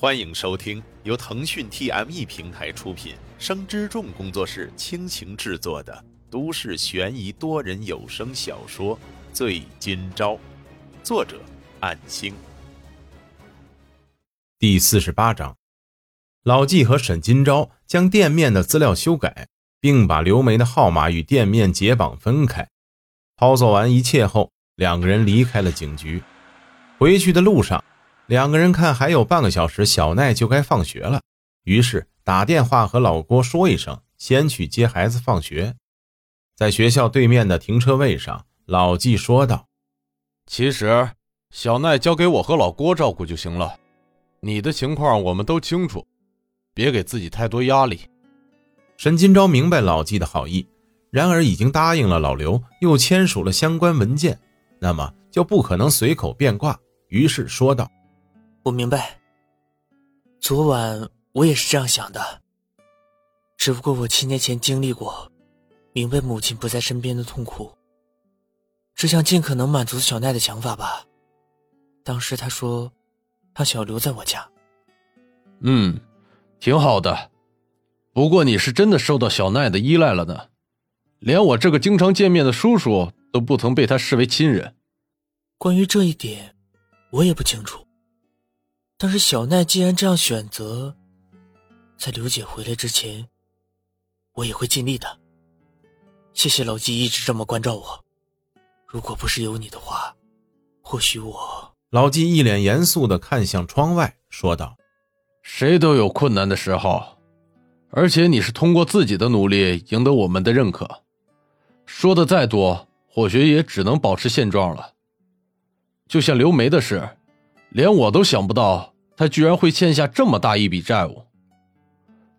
欢迎收听由腾讯 TME 平台出品、生之众工作室倾情制作的都市悬疑多人有声小说《醉今朝》，作者：暗星。第四十八章，老纪和沈今朝将店面的资料修改，并把刘梅的号码与店面解绑分开。操作完一切后，两个人离开了警局。回去的路上。两个人看还有半个小时，小奈就该放学了，于是打电话和老郭说一声，先去接孩子放学。在学校对面的停车位上，老纪说道：“其实小奈交给我和老郭照顾就行了，你的情况我们都清楚，别给自己太多压力。”沈金钊明白老纪的好意，然而已经答应了老刘，又签署了相关文件，那么就不可能随口变卦，于是说道。我明白。昨晚我也是这样想的，只不过我七年前经历过，明白母亲不在身边的痛苦，只想尽可能满足小奈的想法吧。当时她说，她想要留在我家。嗯，挺好的。不过你是真的受到小奈的依赖了呢，连我这个经常见面的叔叔都不曾被他视为亲人。关于这一点，我也不清楚。但是小奈既然这样选择，在刘姐回来之前，我也会尽力的。谢谢老纪一直这么关照我，如果不是有你的话，或许我……老纪一脸严肃的看向窗外，说道：“谁都有困难的时候，而且你是通过自己的努力赢得我们的认可。说的再多，或许也只能保持现状了。就像刘梅的事。”连我都想不到，他居然会欠下这么大一笔债务。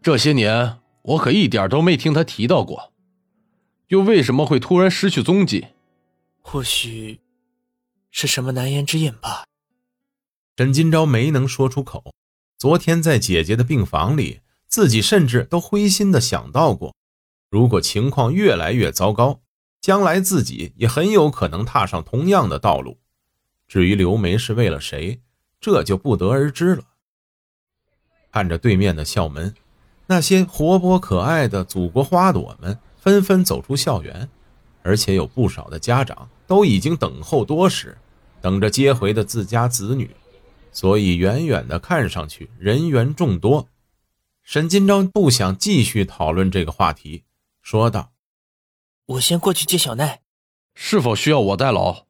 这些年，我可一点都没听他提到过，又为什么会突然失去踪迹？或许是什么难言之隐吧。沈金钊没能说出口。昨天在姐姐的病房里，自己甚至都灰心的想到过，如果情况越来越糟糕，将来自己也很有可能踏上同样的道路。至于刘梅是为了谁，这就不得而知了。看着对面的校门，那些活泼可爱的祖国花朵们纷纷走出校园，而且有不少的家长都已经等候多时，等着接回的自家子女，所以远远的看上去人员众多。沈金钊不想继续讨论这个话题，说道：“我先过去接小奈，是否需要我代劳？”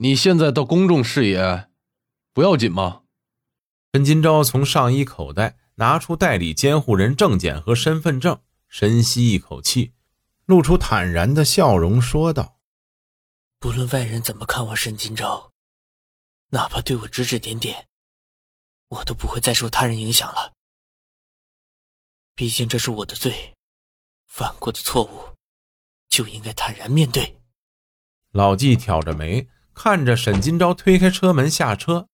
你现在到公众视野，不要紧吗？陈金钊从上衣口袋拿出代理监护人证件和身份证，深吸一口气，露出坦然的笑容，说道：“不论外人怎么看我，沈金钊，哪怕对我指指点点，我都不会再受他人影响了。毕竟这是我的罪，犯过的错误，就应该坦然面对。”老纪挑着眉。看着沈金钊推开车门下车，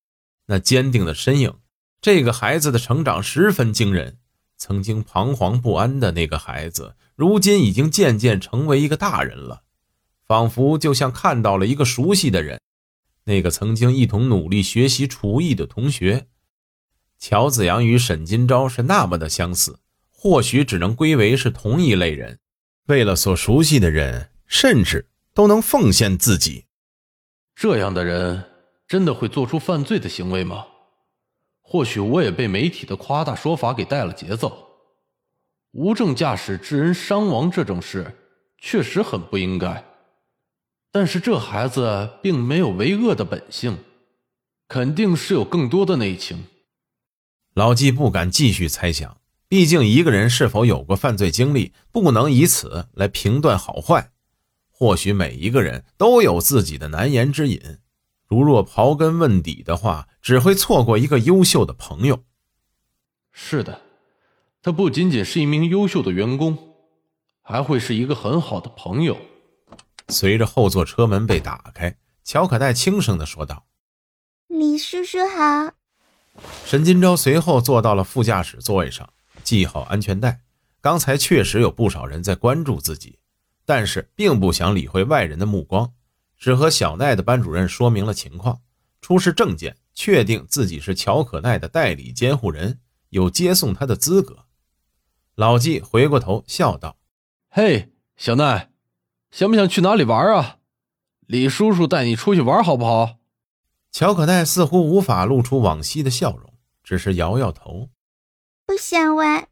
那坚定的身影，这个孩子的成长十分惊人。曾经彷徨不安的那个孩子，如今已经渐渐成为一个大人了，仿佛就像看到了一个熟悉的人。那个曾经一同努力学习厨艺的同学，乔子阳与沈金钊是那么的相似，或许只能归为是同一类人。为了所熟悉的人，甚至都能奉献自己。这样的人真的会做出犯罪的行为吗？或许我也被媒体的夸大说法给带了节奏。无证驾驶致人伤亡这种事确实很不应该，但是这孩子并没有为恶的本性，肯定是有更多的内情。老纪不敢继续猜想，毕竟一个人是否有过犯罪经历，不能以此来评断好坏。或许每一个人都有自己的难言之隐，如若刨根问底的话，只会错过一个优秀的朋友。是的，他不仅仅是一名优秀的员工，还会是一个很好的朋友。随着后座车门被打开，乔可代轻声的说道：“李叔叔好。”沈金钊随后坐到了副驾驶座位上，系好安全带。刚才确实有不少人在关注自己。但是并不想理会外人的目光，只和小奈的班主任说明了情况，出示证件，确定自己是乔可奈的代理监护人，有接送他的资格。老纪回过头笑道：“嘿，小奈，想不想去哪里玩啊？李叔叔带你出去玩好不好？”乔可奈似乎无法露出往昔的笑容，只是摇摇头：“不想玩。”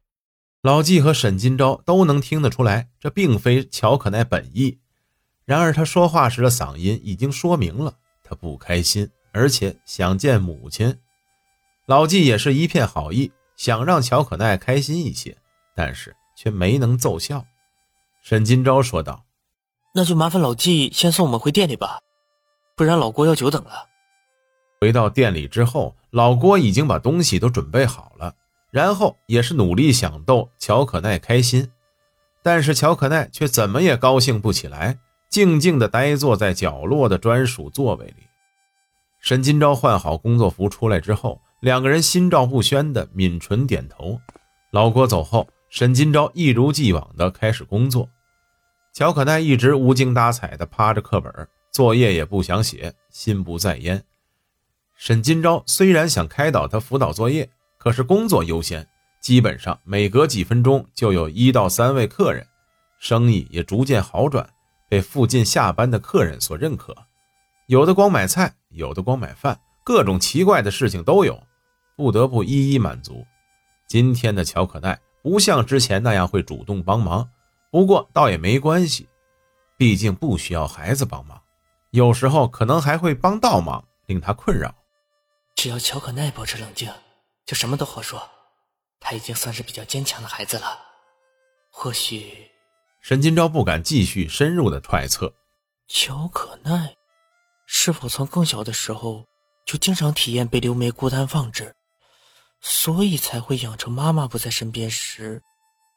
老纪和沈金钊都能听得出来，这并非乔可奈本意。然而他说话时的嗓音已经说明了，他不开心。而且想见母亲，老纪也是一片好意，想让乔可奈开心一些，但是却没能奏效。沈金钊说道：“那就麻烦老纪先送我们回店里吧，不然老郭要久等了。”回到店里之后，老郭已经把东西都准备好了，然后也是努力想逗乔可奈开心，但是乔可奈却怎么也高兴不起来，静静地呆坐在角落的专属座位里。沈金钊换好工作服出来之后，两个人心照不宣的抿唇点头。老郭走后，沈金钊一如既往的开始工作。乔可奈一直无精打采的趴着课本，作业也不想写，心不在焉。沈金钊虽然想开导他辅导作业，可是工作优先，基本上每隔几分钟就有一到三位客人，生意也逐渐好转，被附近下班的客人所认可。有的光买菜。有的光买饭，各种奇怪的事情都有，不得不一一满足。今天的乔可奈不像之前那样会主动帮忙，不过倒也没关系，毕竟不需要孩子帮忙，有时候可能还会帮倒忙，令他困扰。只要乔可奈保持冷静，就什么都好说。他已经算是比较坚强的孩子了，或许……沈金钊不敢继续深入的揣测。乔可奈。是否从更小的时候就经常体验被刘梅孤单放置，所以才会养成妈妈不在身边时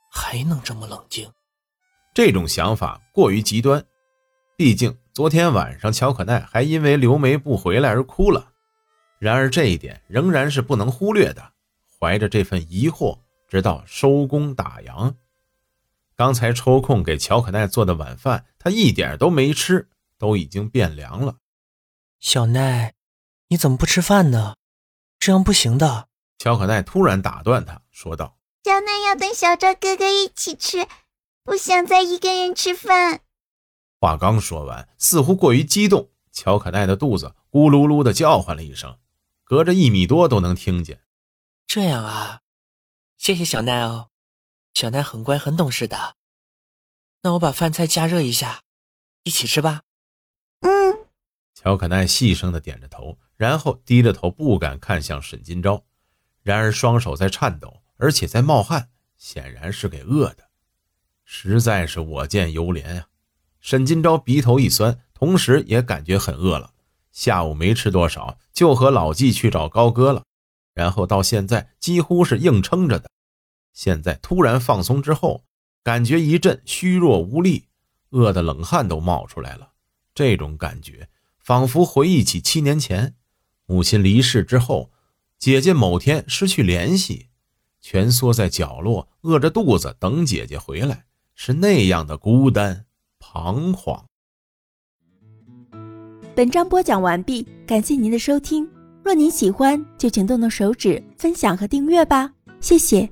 还能这么冷静？这种想法过于极端。毕竟昨天晚上乔可奈还因为刘梅不回来而哭了。然而这一点仍然是不能忽略的。怀着这份疑惑，直到收工打烊。刚才抽空给乔可奈做的晚饭，他一点都没吃，都已经变凉了。小奈，你怎么不吃饭呢？这样不行的。乔可奈突然打断他，说道：“小奈要等小赵哥哥一起吃，不想再一个人吃饭。”话刚说完，似乎过于激动，乔可奈的肚子咕噜噜的叫唤了一声，隔着一米多都能听见。这样啊，谢谢小奈哦，小奈很乖很懂事的。那我把饭菜加热一下，一起吃吧。嗯。乔可奈细声的点着头，然后低着头，不敢看向沈金钊。然而双手在颤抖，而且在冒汗，显然是给饿的。实在是我见犹怜啊！沈金钊鼻头一酸，同时也感觉很饿了。下午没吃多少，就和老纪去找高哥了，然后到现在几乎是硬撑着的。现在突然放松之后，感觉一阵虚弱无力，饿得冷汗都冒出来了。这种感觉。仿佛回忆起七年前，母亲离世之后，姐姐某天失去联系，蜷缩在角落，饿着肚子等姐姐回来，是那样的孤单彷徨。本章播讲完毕，感谢您的收听。若您喜欢，就请动动手指分享和订阅吧，谢谢。